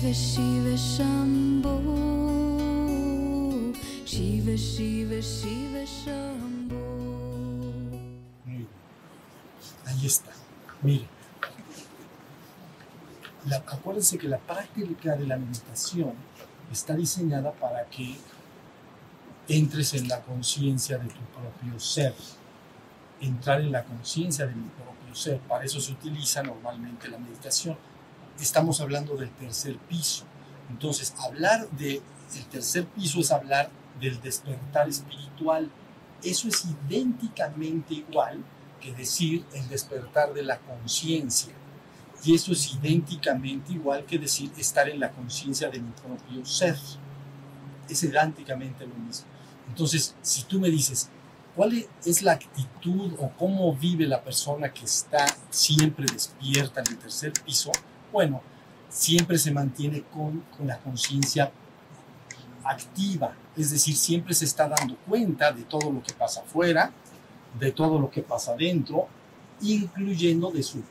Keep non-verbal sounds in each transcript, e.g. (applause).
Shiva Shiva Shambho Shiva Shiva Shiva Shambho bien. Ahí está. Mire. Acuérdense que la práctica de la meditación está diseñada para que entres en la conciencia de tu propio ser. Entrar en la conciencia de mi propio ser. Para eso se utiliza normalmente la meditación. Estamos hablando del tercer piso. Entonces, hablar del tercer piso es hablar del despertar espiritual. Eso es idénticamente igual que decir el despertar de la conciencia. Y eso es idénticamente igual que decir estar en la conciencia de mi propio ser. Es idénticamente lo mismo. Entonces, si tú me dices, ¿cuál es la actitud o cómo vive la persona que está siempre despierta en el tercer piso? Bueno, siempre se mantiene con, la conciencia activa, es decir, siempre se está dando cuenta de todo lo que pasa afuera, de todo lo que pasa adentro, incluyendo de su,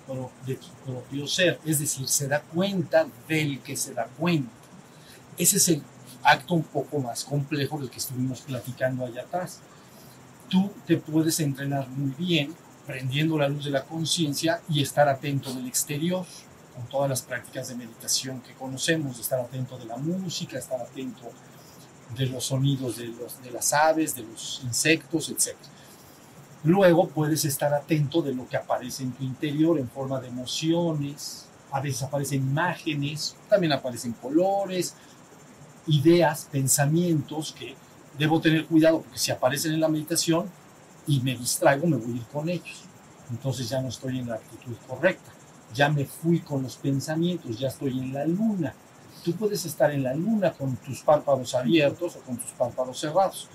de su propio ser, es decir, se da cuenta del que se da cuenta. Ese es el acto un poco más complejo del que estuvimos platicando allá atrás. Tú te puedes entrenar muy bien prendiendo la luz de la conciencia y estar atento del exterior, con todas las prácticas de meditación que conocemos, estar atento de la música, estar atento de los sonidos de, los, de las aves, de los insectos, etc. Luego puedes estar atento de lo que aparece en tu interior en forma de emociones, a veces aparecen imágenes, también aparecen colores, ideas, pensamientos que debo tener cuidado porque si aparecen en la meditación y me distraigo, me voy a ir con ellos. Entonces ya no estoy en la actitud correcta, ya me fui con los pensamientos, ya estoy en la luna. Tú puedes estar en la luna con tus párpados abiertos o con tus párpados cerrados.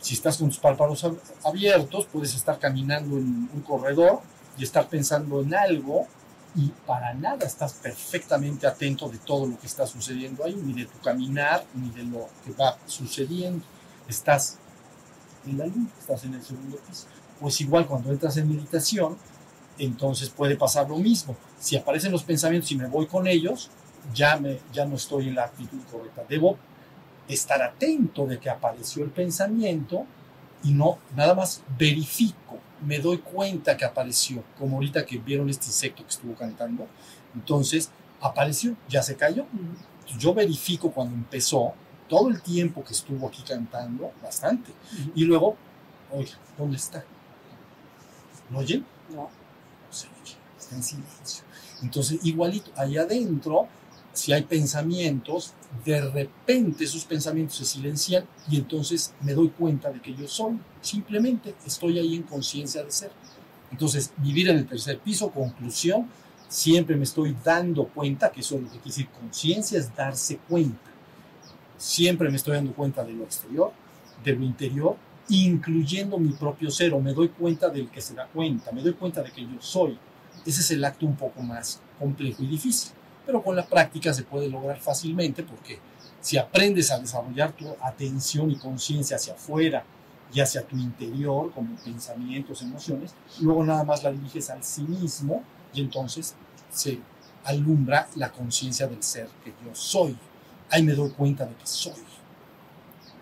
Si estás con tus párpados ab- abiertos, puedes estar caminando en un corredor y estar pensando en algo y para nada estás perfectamente atento de todo lo que está sucediendo ahí, ni de tu caminar, ni de lo que va sucediendo. Estás en la luna, estás en el segundo piso. Pues igual cuando entras en meditación, entonces puede pasar lo mismo. Si aparecen los pensamientos y me voy con ellos, ya, me, ya no estoy en la actitud correcta. Debo estar atento de que apareció el pensamiento y no, nada más verifico, me doy cuenta que apareció, como ahorita que vieron este insecto que estuvo cantando, entonces apareció, ya se cayó. Yo verifico cuando empezó, todo el tiempo que estuvo aquí cantando, bastante, y luego, oiga, ¿dónde está? ¿Lo oyen? No. Se está en silencio. Entonces, igualito, ahí adentro, si hay pensamientos, de repente esos pensamientos se silencian y entonces me doy cuenta de que yo soy. Simplemente estoy ahí en conciencia de ser. Entonces, vivir en el tercer piso, conclusión, siempre me estoy dando cuenta, que eso es lo que quiere decir conciencia, es darse cuenta. Siempre me estoy dando cuenta de lo exterior, de lo interior, incluyendo mi propio ser, o me doy cuenta del que se da cuenta, me doy cuenta de que yo soy. Ese es el acto un poco más complejo y difícil, pero con la práctica se puede lograr fácilmente porque si aprendes a desarrollar tu atención y conciencia hacia afuera y hacia tu interior, como pensamientos, emociones, luego nada más la diriges al sí mismo y entonces se alumbra la conciencia del ser que yo soy. Ahí me doy cuenta de que soy.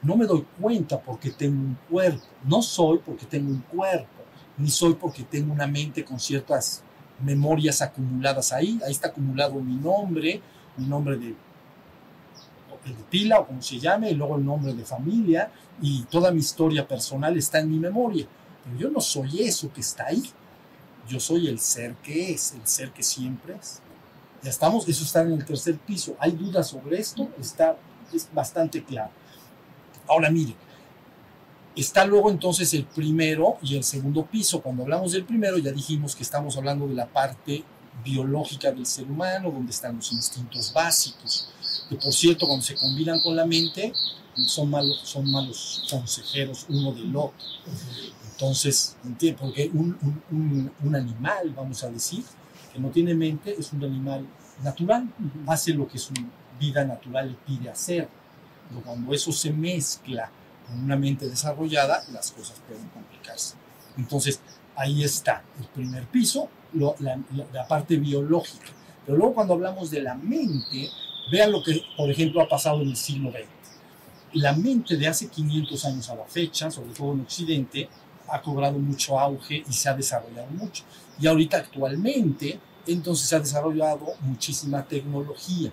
No me doy cuenta porque tengo un cuerpo. No soy porque tengo un cuerpo. Ni soy porque tengo una mente con ciertas memorias acumuladas ahí. Ahí está acumulado mi nombre, mi nombre de, de pila o como se llame, y luego el nombre de familia y toda mi historia personal está en mi memoria. Pero yo no soy eso que está ahí. Yo soy el ser que es, el ser que siempre es. Ya estamos, eso está en el tercer piso. ¿Hay dudas sobre esto? Está, es bastante claro. Ahora mire, está luego entonces el primero y el segundo piso. Cuando hablamos del primero ya dijimos que estamos hablando de la parte biológica del ser humano, donde están los instintos básicos, que por cierto cuando se combinan con la mente son malos, son malos consejeros uno del otro. Entonces, entiendo, porque un, un, un, un animal, vamos a decir, que no tiene mente, es un animal natural, hace lo que su vida natural le pide hacer. Pero cuando eso se mezcla con una mente desarrollada, las cosas pueden complicarse. Entonces, ahí está el primer piso, lo, la, la, la, parte biológica. Pero luego cuando hablamos de la mente, Vean lo que, por ejemplo, ha pasado en el siglo XX. La mente de hace 500 años a la fecha, sobre todo en Occidente, ha cobrado mucho auge y se ha desarrollado mucho. Y ahorita actualmente, entonces se ha desarrollado muchísima tecnología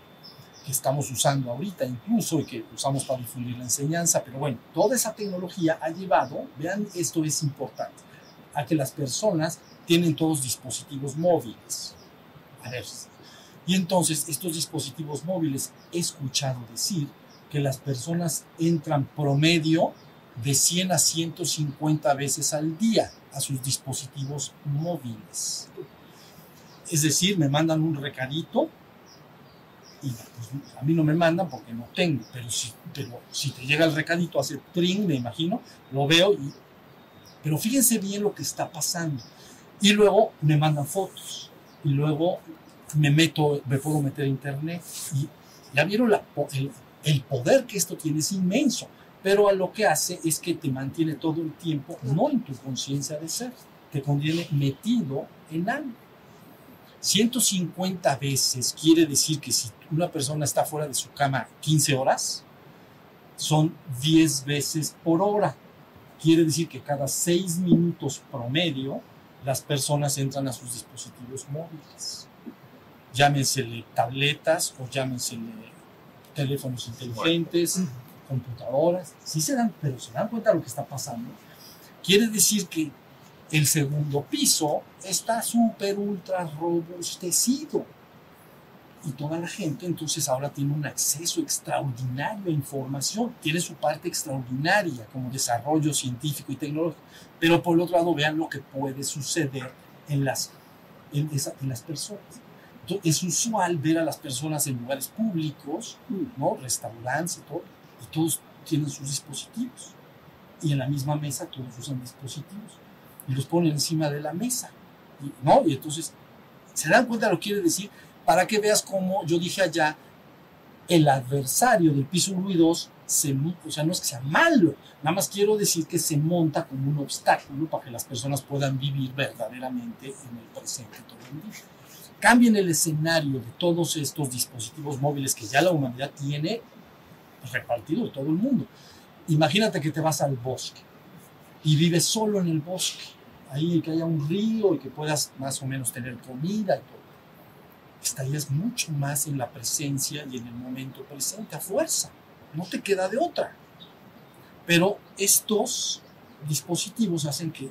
que estamos usando ahorita incluso y que usamos para difundir la enseñanza, pero bueno, toda esa tecnología ha llevado, vean, esto es importante, a que las personas tienen todos dispositivos móviles. A ver, y entonces estos dispositivos móviles he escuchado decir que las personas entran promedio de 100 a 150 veces al día a sus dispositivos móviles. Es decir, me mandan un recadito y pues, a mí no me mandan porque no tengo, pero si, pero si te llega el recadito, hace tring, me imagino, lo veo y... Pero fíjense bien lo que está pasando. Y luego me mandan fotos. Y luego me meto, me puedo meter a internet. Y ya vieron la, el, el poder que esto tiene, es inmenso. Pero a lo que hace es que te mantiene todo el tiempo, no en tu conciencia de ser, te contiene metido en algo. 150 veces quiere decir que si una persona está fuera de su cama 15 horas, son 10 veces por hora. Quiere decir que cada 6 minutos promedio las personas entran a sus dispositivos móviles. Llámensele tabletas o llámensele teléfonos inteligentes, computadoras. Sí se dan, pero se dan cuenta de lo que está pasando. Quiere decir que el segundo piso está súper ultra robustecido. Y toda la gente entonces ahora tiene un acceso extraordinario a información, tiene su parte extraordinaria como desarrollo científico y tecnológico, pero por el otro lado vean lo que puede suceder en las, en, esa, en las personas. Entonces, es usual ver a las personas en lugares públicos, ¿no? restaurantes y todo, y todos tienen sus dispositivos. Y en la misma mesa todos usan dispositivos y los ponen encima de la mesa. ¿no? Y entonces, ¿se dan cuenta de lo que quiere decir? Para que veas cómo yo dije allá, el adversario del piso 1 y 2, se, o sea, no es que sea malo, nada más quiero decir que se monta como un obstáculo para que las personas puedan vivir verdaderamente en el presente todo el día. Cambien el escenario de todos estos dispositivos móviles que ya la humanidad tiene repartido en todo el mundo. Imagínate que te vas al bosque y vives solo en el bosque, ahí que haya un río y que puedas más o menos tener comida y todo. Estarías mucho más en la presencia y en el momento presente a fuerza. No te queda de otra. Pero estos dispositivos hacen que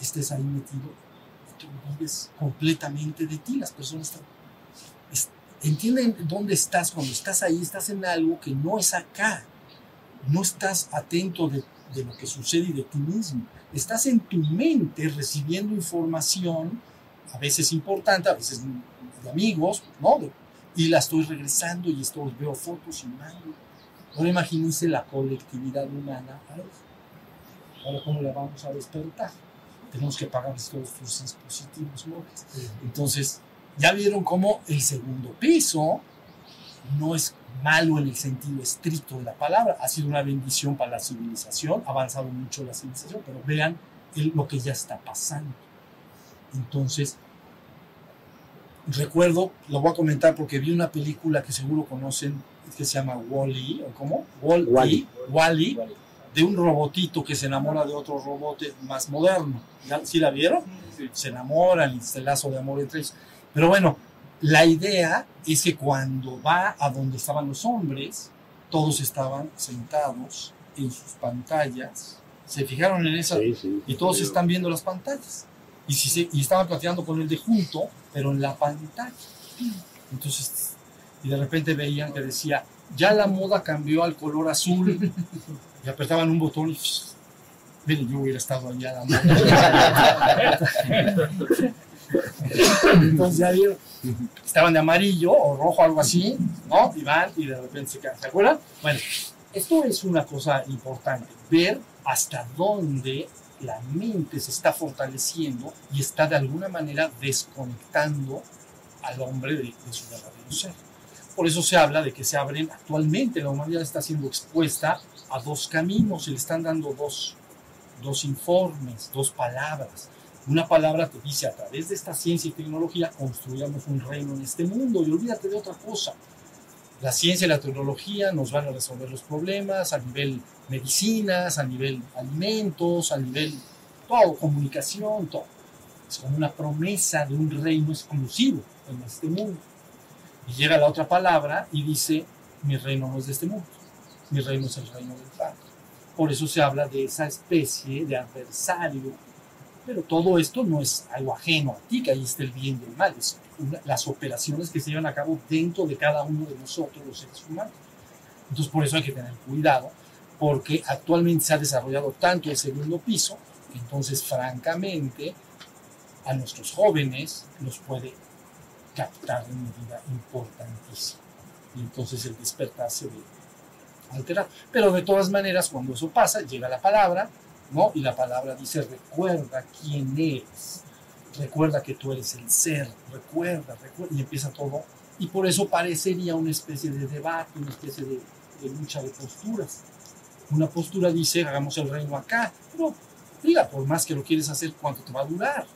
estés ahí metido y te olvides completamente de ti. Las personas entienden dónde estás. Cuando estás ahí, estás en algo que no es acá. No estás atento de, de lo que sucede y de ti mismo. Estás en tu mente recibiendo información, a veces importante, a veces de amigos, ¿no? y la estoy regresando y estoy, veo fotos y mando. Ahora imagínense la colectividad humana. Ahora, ¿cómo la vamos a despertar? Tenemos que pagar todos tus dispositivos móviles. Entonces, ya vieron cómo el segundo piso no es malo en el sentido estricto de la palabra, ha sido una bendición para la civilización, ha avanzado mucho la civilización, pero vean el, lo que ya está pasando. Entonces, recuerdo, lo voy a comentar porque vi una película que seguro conocen, que se llama Wally, -E, ¿o cómo? Wally, Wally, -E, de un robotito que se enamora de otro robot más moderno. ¿Sí la vieron? Sí. Se enamoran, y este lazo de amor entre ellos. Pero bueno, la idea es que cuando va a donde estaban los hombres, todos estaban sentados en sus pantallas. ¿Se fijaron en esa? Sí, sí, y todos sí. están viendo las pantallas. Y, si se, y estaban platicando con el de junto, pero en la pantalla. Entonces, y de repente veían que decía, ya la moda cambió al color azul. y apretaban un botón y... Miren, yo hubiera estado allá a la moda. Entonces ya vieron, estaban de amarillo o rojo, algo así, ¿no? Y van y de repente se quedan. ¿Se acuerdan? Bueno, esto es una cosa importante, ver hasta dónde la mente se está fortaleciendo y está de alguna manera desconectando al hombre de, de su verdadero ser. Por eso se habla de que se abren, actualmente la humanidad está siendo expuesta a dos caminos, se le están dando dos, dos informes, dos palabras. Una palabra te dice, a través de esta ciencia y tecnología construyamos un reino en este mundo y olvídate de otra cosa. la ciencia y la tecnología nos van a resolver los problemas a nivel medicinas, a nivel alimentos, a nivel todo, comunicación, todo. Es como una promesa de un reino exclusivo en este mundo. Y llega la otra palabra y dice, mi reino no es de este mundo, mi reino es el reino del Padre. Por eso se habla de esa especie de adversario. Pero todo esto no es algo ajeno a ti, que ahí está el bien y el mal. Es las operaciones que se llevan a cabo dentro de cada uno de nosotros, los seres humanos. Entonces, por eso hay que tener cuidado, porque actualmente se ha desarrollado tanto el segundo piso, que entonces, francamente, a nuestros jóvenes los puede captar de medida importantísima. Y entonces el despertar se ve alterado. Pero de todas maneras, cuando eso pasa, llega la palabra, ¿no? Y la palabra dice, recuerda quién eres. Recuerda que tú eres el ser. Recuerda, recuerda. Y empieza todo. Y por eso parecería una especie de debate, una especie de, lucha de posturas. Una postura dice, hagamos el reino acá. Pero diga, por más que lo quieres hacer, ¿cuánto te va a durar?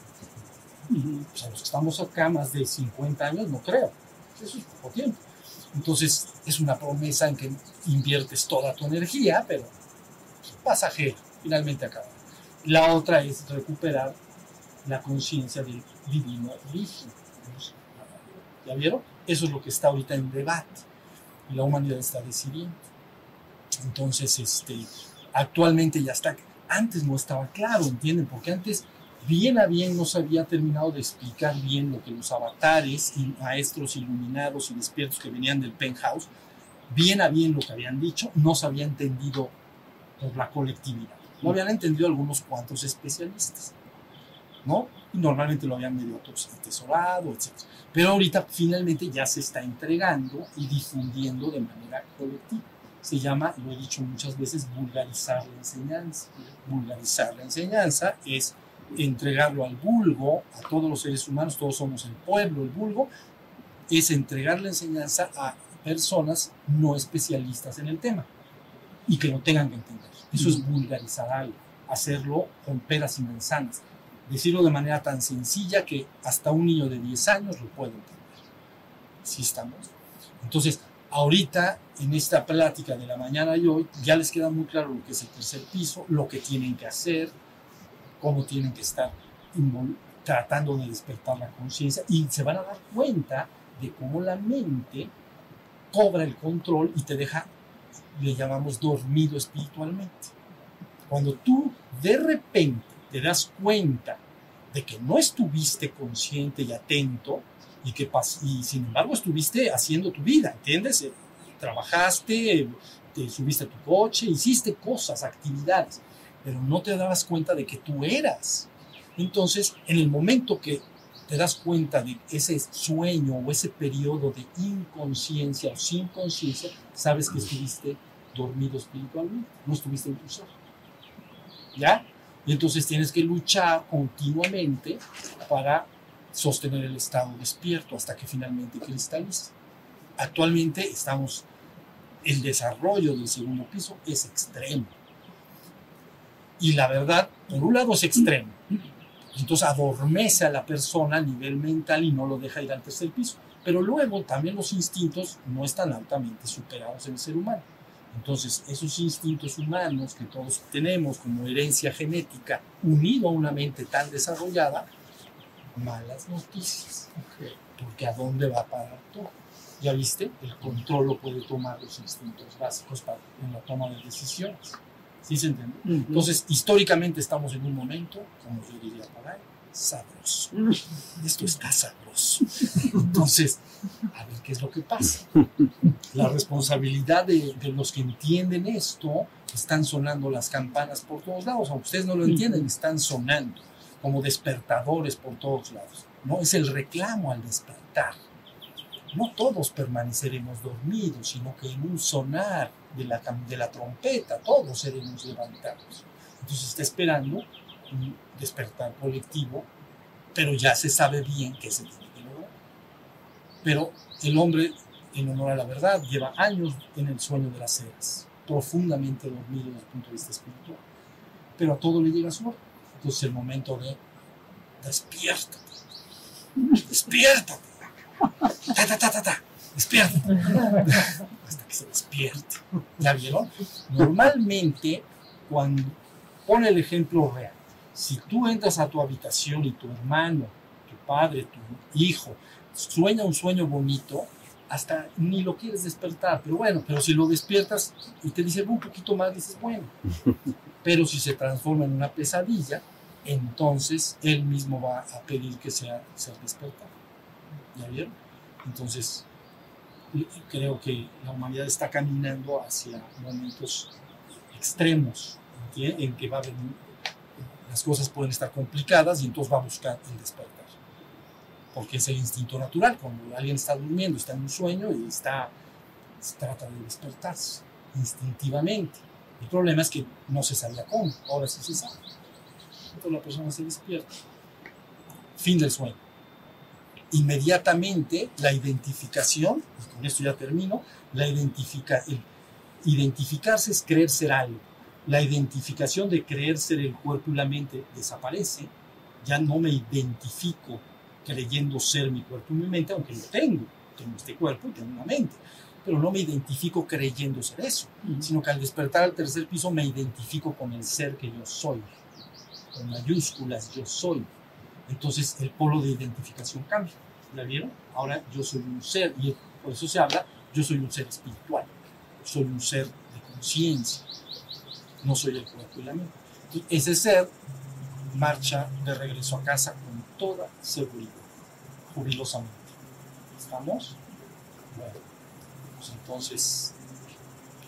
Pues los que estamos acá más de 50 años, no creo. Eso es poco tiempo. Entonces, es una promesa en que inviertes toda tu energía, pero pasajero, finalmente acaba. La otra es recuperar la conciencia del divino origen. ¿Ya vieron? Eso es lo que está ahorita en debate y la humanidad está decidiendo. Entonces, este, actualmente ya está. Antes no estaba claro, ¿entienden? Porque antes bien a bien no se había terminado de explicar bien lo que los avatares y maestros iluminados y despiertos que venían del penthouse, bien a bien lo que habían dicho, no se había entendido por la colectividad. Lo habían entendido algunos cuantos especialistas, ¿no? Y normalmente lo habían medio atesorado, etc. Pero ahorita finalmente ya se está entregando y difundiendo de manera colectiva. Se llama, lo he dicho muchas veces, vulgarizar la enseñanza. Vulgarizar la enseñanza es entregarlo al vulgo, a todos los seres humanos, todos somos el pueblo, el vulgo, es entregar la enseñanza a personas no especialistas en el tema y que lo tengan que entender. Eso es vulgarizar algo, hacerlo con peras y manzanas, decirlo de manera tan sencilla que hasta un niño de 10 años lo puede entender. ¿Sí estamos? Entonces, ahorita en esta plática de la mañana y hoy ya les queda muy claro lo que es el tercer piso, lo que tienen que hacer, cómo tienen que estar tratando de despertar la conciencia y se van a dar cuenta de cómo la mente cobra el control y te deja, le llamamos dormido espiritualmente. Cuando tú de repente te das cuenta de que no estuviste consciente y atento y que y sin embargo estuviste haciendo tu vida, ¿entiendes? Trabajaste, te subiste a tu coche, hiciste cosas, actividades, pero no te dabas cuenta de que tú eras. Entonces, en el momento que te das cuenta de ese sueño o ese periodo de inconsciencia o sin conciencia, sabes que estuviste dormido espiritualmente, no estuviste en tu ser. ¿Ya? Y entonces tienes que luchar continuamente para sostener el estado despierto hasta que finalmente cristaliza. Actualmente estamos, el desarrollo del segundo piso es extremo. Y la verdad, por un lado es extremo. Entonces adormece a la persona a nivel mental y no lo deja ir al tercer piso. Pero luego también los instintos no están altamente superados en el ser humano. Entonces, esos instintos humanos que todos tenemos como herencia genética, unido a una mente tan desarrollada, malas noticias. Okay. Porque ¿a dónde va a parar todo? ¿Ya viste? El control lo puede tomar los instintos básicos para, en la toma de decisiones. ¿Sí se entiende? Uh -huh. Entonces, históricamente estamos en un momento, como yo diría por ahí, sabroso. Esto está sabroso. Entonces, a ver qué es lo que pasa. La responsabilidad de, de, los que entienden esto, están sonando las campanas por todos lados, aunque ustedes no lo entienden, están sonando como despertadores por todos lados. ¿no? Es el reclamo al despertar. No todos permaneceremos dormidos, sino que en un sonar de la, trompeta todos seremos levantados. Entonces está esperando un despertar colectivo, pero ya se sabe bien que se tiene que lograr. Pero el hombre, en honor a la verdad, lleva años en el sueño de las eras, profundamente dormido desde el punto de vista espiritual. Pero a todo le llega su. Entonces el momento de despiértate, despiértate, ta, ta, ta, ta, ta. despiértate. Hasta que se despierte. ¿Ya vieron? Normalmente, cuando pone el ejemplo real, si tú entras a tu habitación y tu hermano, tu padre, tu hijo, sueña un sueño bonito, hasta ni lo quieres despertar, pero bueno, pero si lo despiertas y te dice un poquito más, dices, bueno, (laughs) pero si se transforma en una pesadilla, entonces él mismo va a pedir que sea, sea despertado. ¿Ya vieron? Entonces, creo que la humanidad está caminando hacia momentos extremos en que va a venir, las cosas pueden estar complicadas y entonces va a buscar el despertar porque es el instinto natural. Cuando alguien está durmiendo, está en un sueño y está, trata de despertarse instintivamente. El problema es que no se sabía cómo, ahora sí se sabe. Entonces la persona se despierta. Fin del sueño. Inmediatamente la identificación, y con esto ya termino, la identifica, el, identificarse es creer ser algo. La identificación de creer ser el cuerpo y la mente desaparece. Ya no me identifico creyendo ser mi cuerpo y mi mente, aunque lo tengo. Tengo este cuerpo y tengo una mente. Pero no me identifico creyendo ser eso, sino que al despertar al tercer piso me identifico con el ser que yo soy. Con mayúsculas, yo soy. Entonces el polo de identificación cambia. ¿La vieron? Ahora yo soy un ser, y por eso se habla, yo soy un ser espiritual. Soy un ser de conciencia. No soy el cuerpo y la mente. Y ese ser marcha de regreso a casa con toda seguridad, jubilosamente. ¿Estamos? Bueno, pues entonces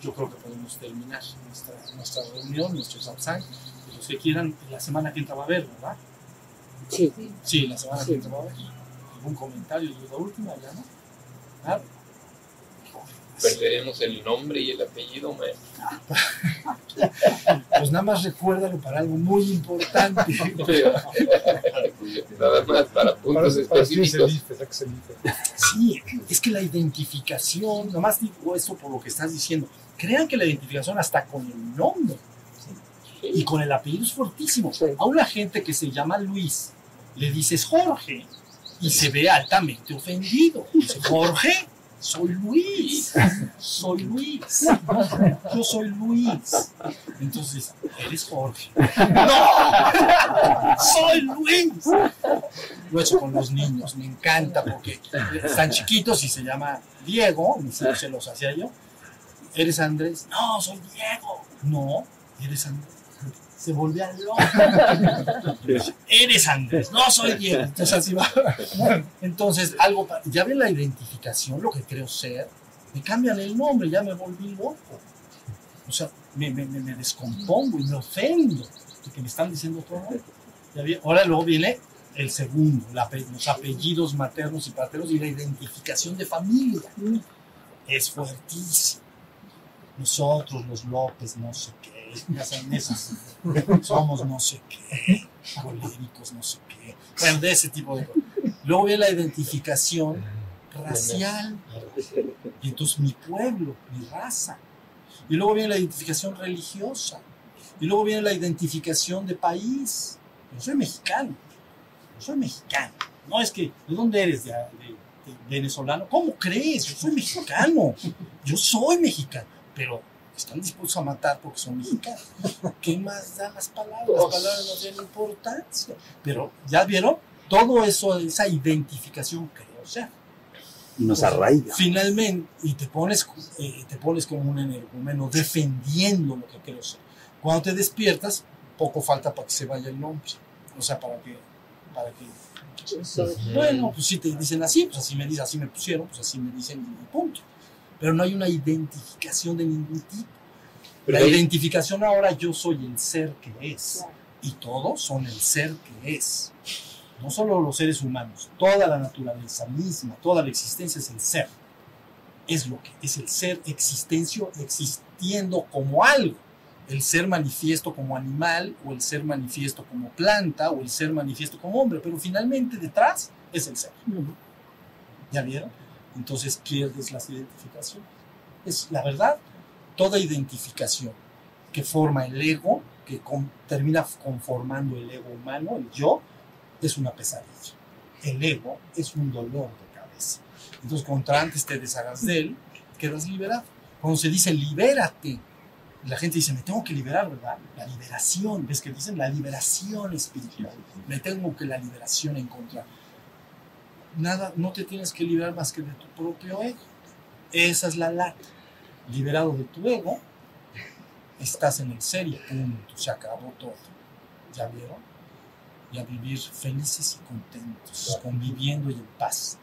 yo creo que podemos terminar nuestra, nuestra reunión, nuestro satsang. Los que quieran, la semana que entra va a haber, ¿verdad? Sí. Sí, la semana que a haber. ¿Algún comentario? ¿Y la última ya, no? ¿Ah? Perderemos el nombre y el apellido, maestro. Pues nada más recuérdalo para algo muy importante. (laughs) nada más para puntos específicos. Sí, es que la identificación, nada más digo esto por lo que estás diciendo, crean que la identificación hasta con el nombre y con el apellido es fortísimo. A una gente que se llama Luis le dices Jorge y se ve altamente ofendido. Dice, Jorge, soy Luis, soy Luis, yo soy Luis. Entonces, eres Jorge. ¡No! ¡Soy Luis! Lo he hecho con los niños, me encanta porque están chiquitos y se llama Diego, se los hacía yo. ¿Eres Andrés? No, soy Diego. No, eres Andrés se volvía loco. (laughs) Eres Andrés, no soy Diego. Entonces así va. Entonces, algo, ya ven la identificación, lo que creo ser, me cambian el nombre, ya me volví loco. O sea, me, me, me descompongo y me ofendo de que me están diciendo todo. Ahora luego viene el segundo, los apellidos maternos y paternos y la identificación de familia. Es fuertísimo. Nosotros, los López, no sé qué somos no sé qué, coléricos no sé qué, bueno, de ese tipo de cosas. Luego viene la identificación racial, y entonces mi pueblo, mi raza. Y luego viene la identificación religiosa, y luego viene la identificación de país. Yo soy mexicano, yo soy mexicano. No es que, ¿de dónde eres? de venezolano. ¿Cómo crees? Yo soy mexicano. Yo soy mexicano. Pero están dispuestos a matar porque son mexicanos. (laughs) ¿Qué más dan las palabras? Las palabras no tienen importancia. Pero, ¿ya vieron? Todo eso, esa identificación creo sea. Y nos arraiga. Finalmente, y te pones, eh, te pones como un energúmeno defendiendo lo que creo ser. Cuando te despiertas, poco falta para que se vaya el nombre. O sea, para que, para que bueno, pues si te dicen así, pues así me dicen, así me pusieron, pues así me dicen y punto pero no hay una identificación de ningún tipo. la identificación ahora yo soy el ser que es y todos son el ser que es. No solo los seres humanos, toda la naturaleza misma, toda la existencia es el ser. Es lo que es el ser existencio existiendo como algo. El ser manifiesto como animal o el ser manifiesto como planta o el ser manifiesto como hombre, pero finalmente detrás es el ser. ¿Ya vieron? Entonces pierdes las identificaciones. Es la verdad, toda identificación que forma el ego, que termina conformando el ego humano, el yo, es una pesadilla. El ego es un dolor de cabeza. Entonces, contra antes te deshagas de él, quedas liberado. Cuando se dice libérate, la gente dice, me tengo que liberar, ¿verdad? La liberación, ¿ves que dicen? La liberación espiritual. Me tengo que la liberación encontrar. Nada, no te tienes que liberar más que de tu propio ego. Esa es la lata. Liberado de tu ego, estás en el serio, punto, se acabó todo. ¿Ya vieron? Y a vivir felices y contentos, conviviendo y en paz.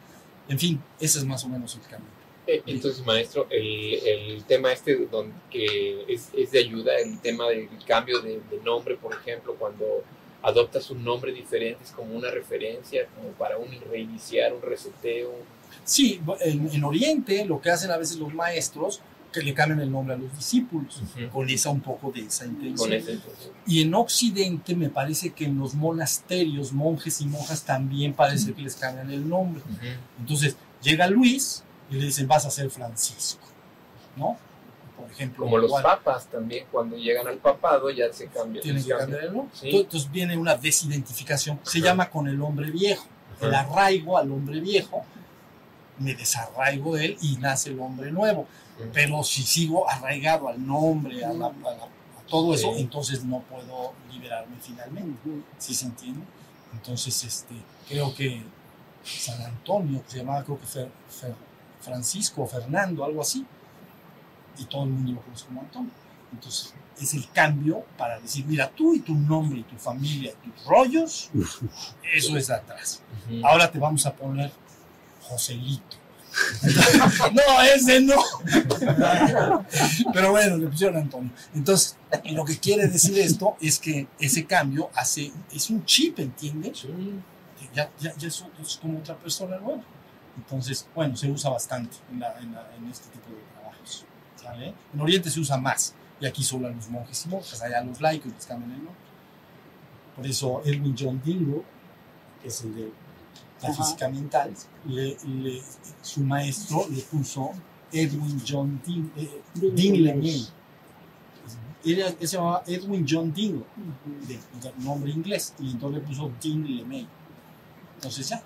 En fin, ese es más o menos el camino. Eh, Entonces, maestro, el, el tema este don- que es, es de ayuda, el tema del cambio de, de nombre, por ejemplo, cuando adoptas un nombre diferente, es como una referencia, como para un reiniciar, un reseteo. Sí, en, en Oriente lo que hacen a veces los maestros, que le cambian el nombre a los discípulos, Ujú. con esa un poco de esa intención. Y en Occidente me parece que en los monasterios, monjes y monjas también parece que les cambian el nombre. Ujú. Entonces llega Luis y le dicen vas a ser Francisco, ¿no? Por ejemplo, Como los igual, papas también, cuando llegan al papado ya se cambia. tienen que cambia. cambiar el nombre. Sí. Entonces viene una desidentificación, se Ajá. llama con el hombre viejo. El arraigo al hombre viejo, me desarraigo de él y nace el hombre nuevo. Pero si sigo arraigado al nombre, a, la- a la- a todo eso, entonces no puedo liberarme finalmente. ¿Sí se entiende? Entonces, este, creo que San Antonio, que se llamaba creo que Fer- Fer- Francisco o Fernando, algo así, y todo el mundo lo conoce como Antonio. Entonces, es el cambio para decir, mira, tú y tu nombre y tu familia y tus rollos, (laughs) eso es de atrás. Ahora te vamos a poner Joselito. (laughs) no, ese no. Pero bueno, le pusieron Antonio. Entonces, lo que quiere decir esto es que ese cambio hace, es un chip, ¿entiendes? Sí. Ya, ya, ya es, es como otra persona nueva. Entonces, bueno, se usa bastante en, la- en la- en este tipo de. ¿Sale? En Oriente se usa más. Y aquí solo a los monjes y monjas, allá a los laicos les cambian el nombre. Por eso Edwin John Dingo, que es el de la Ajá. física mental, le- le- su maestro le puso Edwin John eh, Dean LeMay. Él, se llamaba Edwin John Dingo, de, de nombre inglés, y entonces le puso LeMay. Entonces ya,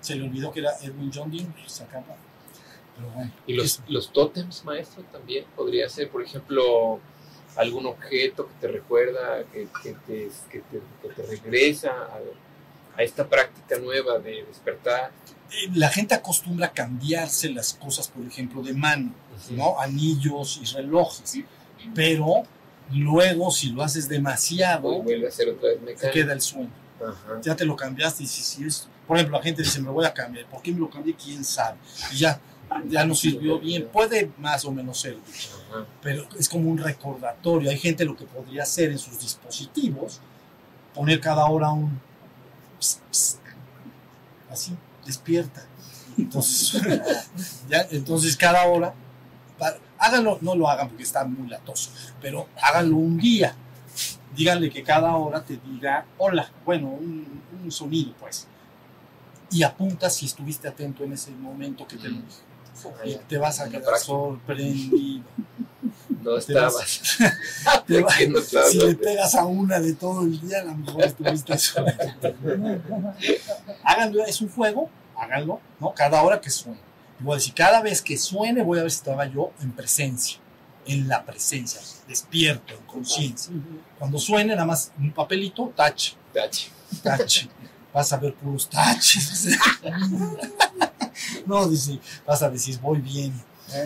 se le olvidó que era Edwin John Dingo, se acabó. Y los, los tótems, maestro, también podría ser, por ejemplo, algún objeto que te recuerda, que, que te, que te- que te regresa a, a esta práctica nueva de despertar. eh, la gente acostumbra cambiarse las cosas, por ejemplo, de mano, ¿no? Anillos y relojes. Pero luego, si lo haces demasiado, Hoy vuelve a ser otra vez te queda el sueño. Ajá. Ya te lo cambiaste y dices, si es... Por ejemplo, la gente dice, me voy a cambiar. ¿Por qué me lo cambié? ¿Quién sabe? Y ya, ya no sirvió bien. Puede más o menos ser, pero es como un recordatorio. Hay gente lo que podría hacer en sus dispositivos, poner cada hora un... así, despierta. Entonces, (laughs) ya, entonces cada hora, háganlo, no lo hagan porque está muy latoso, pero háganlo un día. Díganle que cada hora te diga hola, bueno, un, un sonido pues. Y apunta si estuviste atento en ese momento que te lo dijo. Y te vas a quedar sorprendido. (laughs) No Te vas- estabas. (laughs) te va- Que no estabas. si le pegas a una de todo el día, a lo mejor estuviste. (laughs) Háganlo, es un juego, háganlo, ¿no? Cada hora que suene. Y voy a decir, cada vez que suene, voy a ver si estaba yo en presencia, en la presencia, despierto, en conciencia. Cuando suene, nada más un papelito, tache, Tache. tache. Vas a ver puros taches. (laughs) No, dice, vas a decir, voy bien,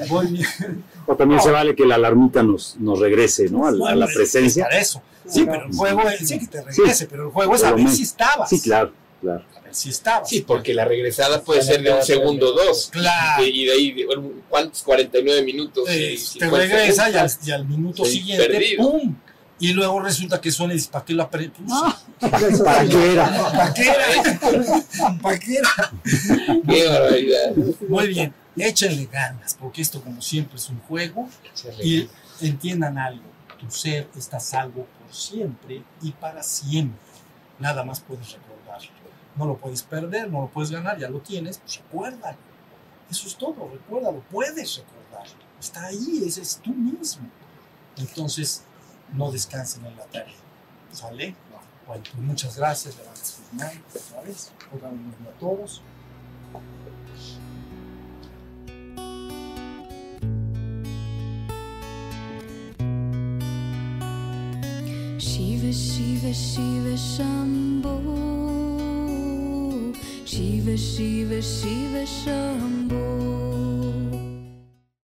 voy bien. (laughs) O también se vale que la alarmita nos, nos regrese, ¿no? A, la- a la presencia. eso. Sí, pero el juego es, sí que te regrese, pero el juego es a ver si estabas. Sí, claro, claro. A ver si estabas. Sí, porque la regresada puede ser de un segundo o dos. Claro. Y de ahí, de- bueno, ¿cuántos? 49 minutos. Eh, y te 50 regresa y al, y al minuto Sí, siguiente, perdido. ¡pum! Y luego resulta que suena y dices, ¿para qué lo apre- puse? ¿Para qué era? (laughs) ¿Para qué era? (laughs) ¿Para qué era? Qué barbaridad. Muy bien, échenle ganas, porque esto como siempre es un juego. Y entiendan algo, tu ser está salvo por siempre y para siempre. Nada más puedes recordarlo. No lo puedes perder, no lo puedes ganar, ya lo tienes, pues recuérdalo. Eso es todo, recuérdalo, puedes recordarlo. Está ahí, ese es tú mismo. Entonces, no descansen en la tarea. ¿Sale? Bueno, pues muchas gracias, gracias Fernando, otra vez, a todos. Shiva, Shiva, Shiva, Shambho. Shiva, Shiva, Shiva, Shambho.